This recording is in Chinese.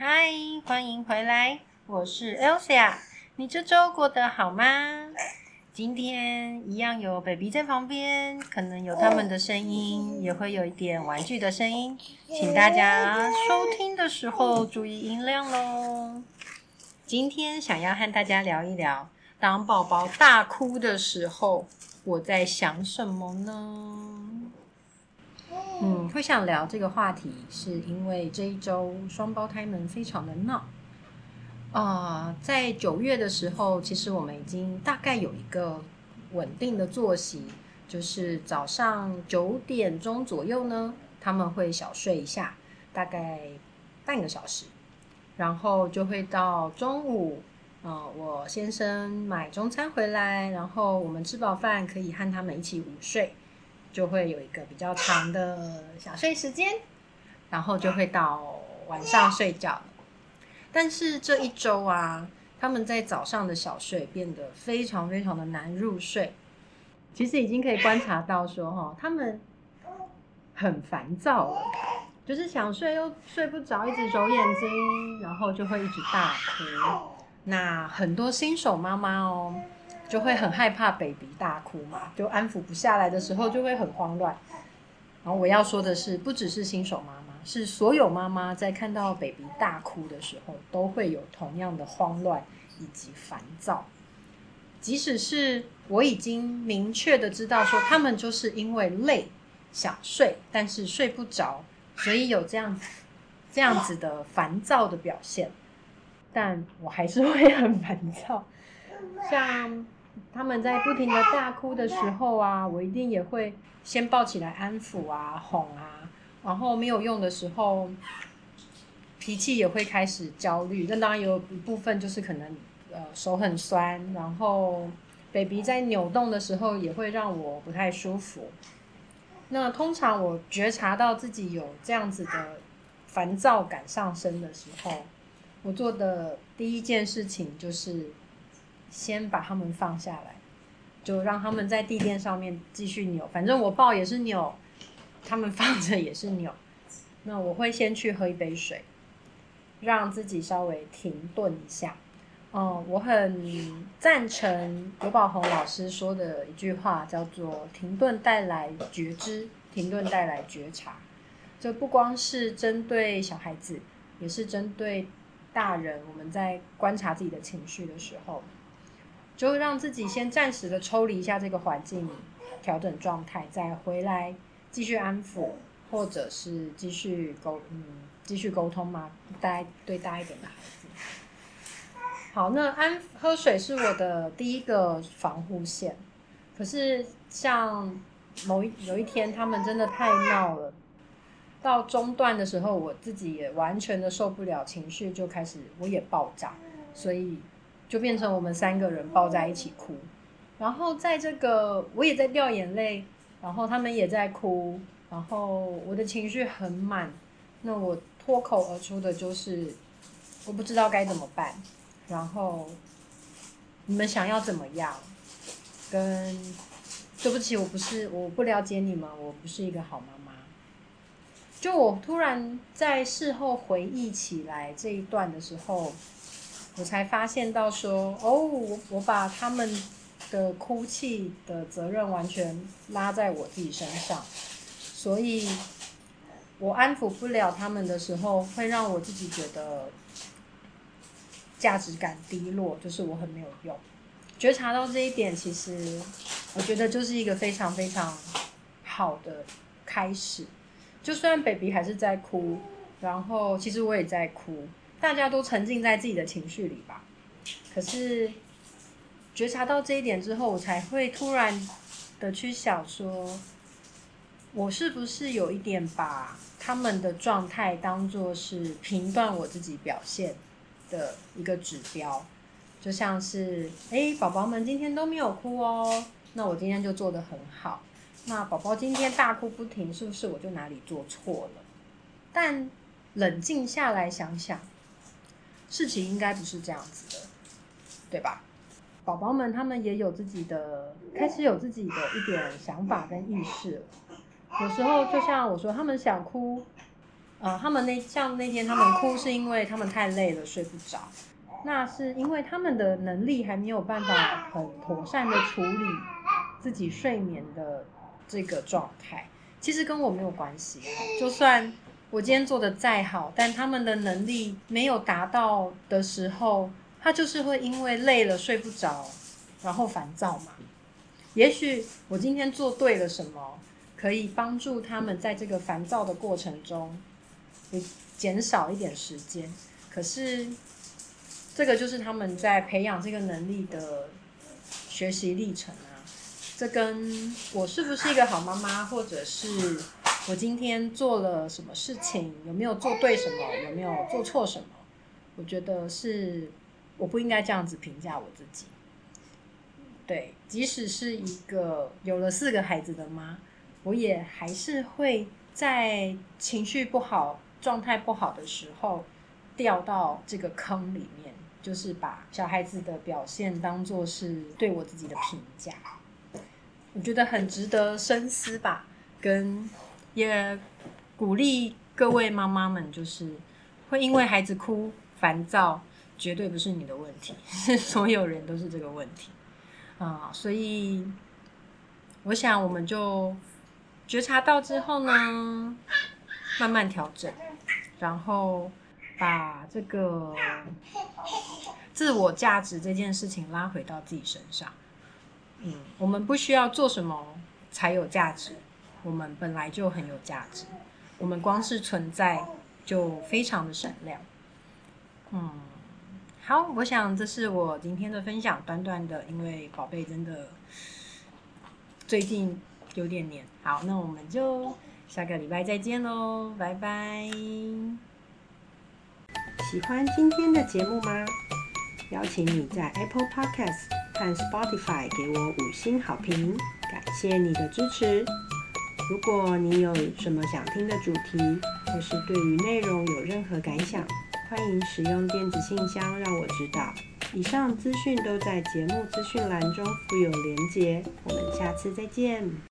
嗨，欢迎回来，我是 Elsa。你这周过得好吗？今天一样有 baby 在旁边，可能有他们的声音，也会有一点玩具的声音，请大家收听的时候注意音量喽。今天想要和大家聊一聊，当宝宝大哭的时候，我在想什么呢？嗯，会想聊这个话题，是因为这一周双胞胎们非常的闹。啊，在九月的时候，其实我们已经大概有一个稳定的作息，就是早上九点钟左右呢，他们会小睡一下，大概半个小时，然后就会到中午，啊，我先生买中餐回来，然后我们吃饱饭可以和他们一起午睡。就会有一个比较长的小睡时间，然后就会到晚上睡觉。但是这一周啊，他们在早上的小睡变得非常非常的难入睡。其实已经可以观察到说，哈，他们很烦躁了，就是想睡又睡不着，一直揉眼睛，然后就会一直大哭。那很多新手妈妈哦。就会很害怕 baby 大哭嘛，就安抚不下来的时候就会很慌乱。然后我要说的是，不只是新手妈妈，是所有妈妈在看到 baby 大哭的时候，都会有同样的慌乱以及烦躁。即使是我已经明确的知道说，他们就是因为累想睡，但是睡不着，所以有这样子这样子的烦躁的表现，但我还是会很烦躁，像。他们在不停的大哭的时候啊，我一定也会先抱起来安抚啊、哄啊，然后没有用的时候，脾气也会开始焦虑。那当然有一部分就是可能呃手很酸，然后 baby 在扭动的时候也会让我不太舒服。那通常我觉察到自己有这样子的烦躁感上升的时候，我做的第一件事情就是。先把他们放下来，就让他们在地垫上面继续扭。反正我抱也是扭，他们放着也是扭。那我会先去喝一杯水，让自己稍微停顿一下。嗯，我很赞成刘宝红老师说的一句话，叫做“停顿带来觉知，停顿带来觉察”。这不光是针对小孩子，也是针对大人。我们在观察自己的情绪的时候。就让自己先暂时的抽离一下这个环境，调整状态，再回来继续安抚，或者是继续沟嗯继续沟通嘛，大对大一点的孩子。好，那安喝水是我的第一个防护线。可是像某一有一天他们真的太闹了，到中段的时候，我自己也完全的受不了，情绪就开始我也爆炸，所以。就变成我们三个人抱在一起哭，然后在这个我也在掉眼泪，然后他们也在哭，然后我的情绪很满，那我脱口而出的就是我不知道该怎么办，然后你们想要怎么样？跟对不起，我不是我不了解你们，我不是一个好妈妈。就我突然在事后回忆起来这一段的时候。我才发现到说，哦，我我把他们的哭泣的责任完全拉在我自己身上，所以我安抚不了他们的时候，会让我自己觉得价值感低落，就是我很没有用。觉察到这一点，其实我觉得就是一个非常非常好的开始。就虽然 baby 还是在哭，然后其实我也在哭，大家都沉浸在自己的情绪里吧。可是觉察到这一点之后，我才会突然的去想说，我是不是有一点把他们的状态当做是评断我自己表现的一个指标？就像是，哎，宝宝们今天都没有哭哦，那我今天就做的很好。那宝宝今天大哭不停，是不是我就哪里做错了？但冷静下来想想，事情应该不是这样子的，对吧？宝宝们他们也有自己的，开始有自己的一点想法跟意识了。有时候就像我说，他们想哭，呃，他们那像那天他们哭是因为他们太累了，睡不着。那是因为他们的能力还没有办法很妥善的处理自己睡眠的这个状态，其实跟我没有关系。就算我今天做的再好，但他们的能力没有达到的时候，他就是会因为累了睡不着，然后烦躁嘛。也许我今天做对了什么，可以帮助他们在这个烦躁的过程中，减少一点时间。可是。这个就是他们在培养这个能力的学习历程啊。这跟我是不是一个好妈妈，或者是我今天做了什么事情，有没有做对什么，有没有做错什么？我觉得是我不应该这样子评价我自己。对，即使是一个有了四个孩子的妈，我也还是会在情绪不好、状态不好的时候掉到这个坑里面。就是把小孩子的表现当做是对我自己的评价，我觉得很值得深思吧。跟也鼓励各位妈妈们，就是会因为孩子哭烦躁，绝对不是你的问题，是所有人都是这个问题啊。所以我想，我们就觉察到之后呢，慢慢调整，然后。把这个自我价值这件事情拉回到自己身上。嗯，我们不需要做什么才有价值，我们本来就很有价值，我们光是存在就非常的闪亮。嗯，好，我想这是我今天的分享，短短的，因为宝贝真的最近有点黏。好，那我们就下个礼拜再见喽，拜拜。喜欢今天的节目吗？邀请你在 Apple Podcast 和 Spotify 给我五星好评，感谢你的支持。如果你有什么想听的主题，或是对于内容有任何感想，欢迎使用电子信箱让我知道。以上资讯都在节目资讯栏中附有连结。我们下次再见。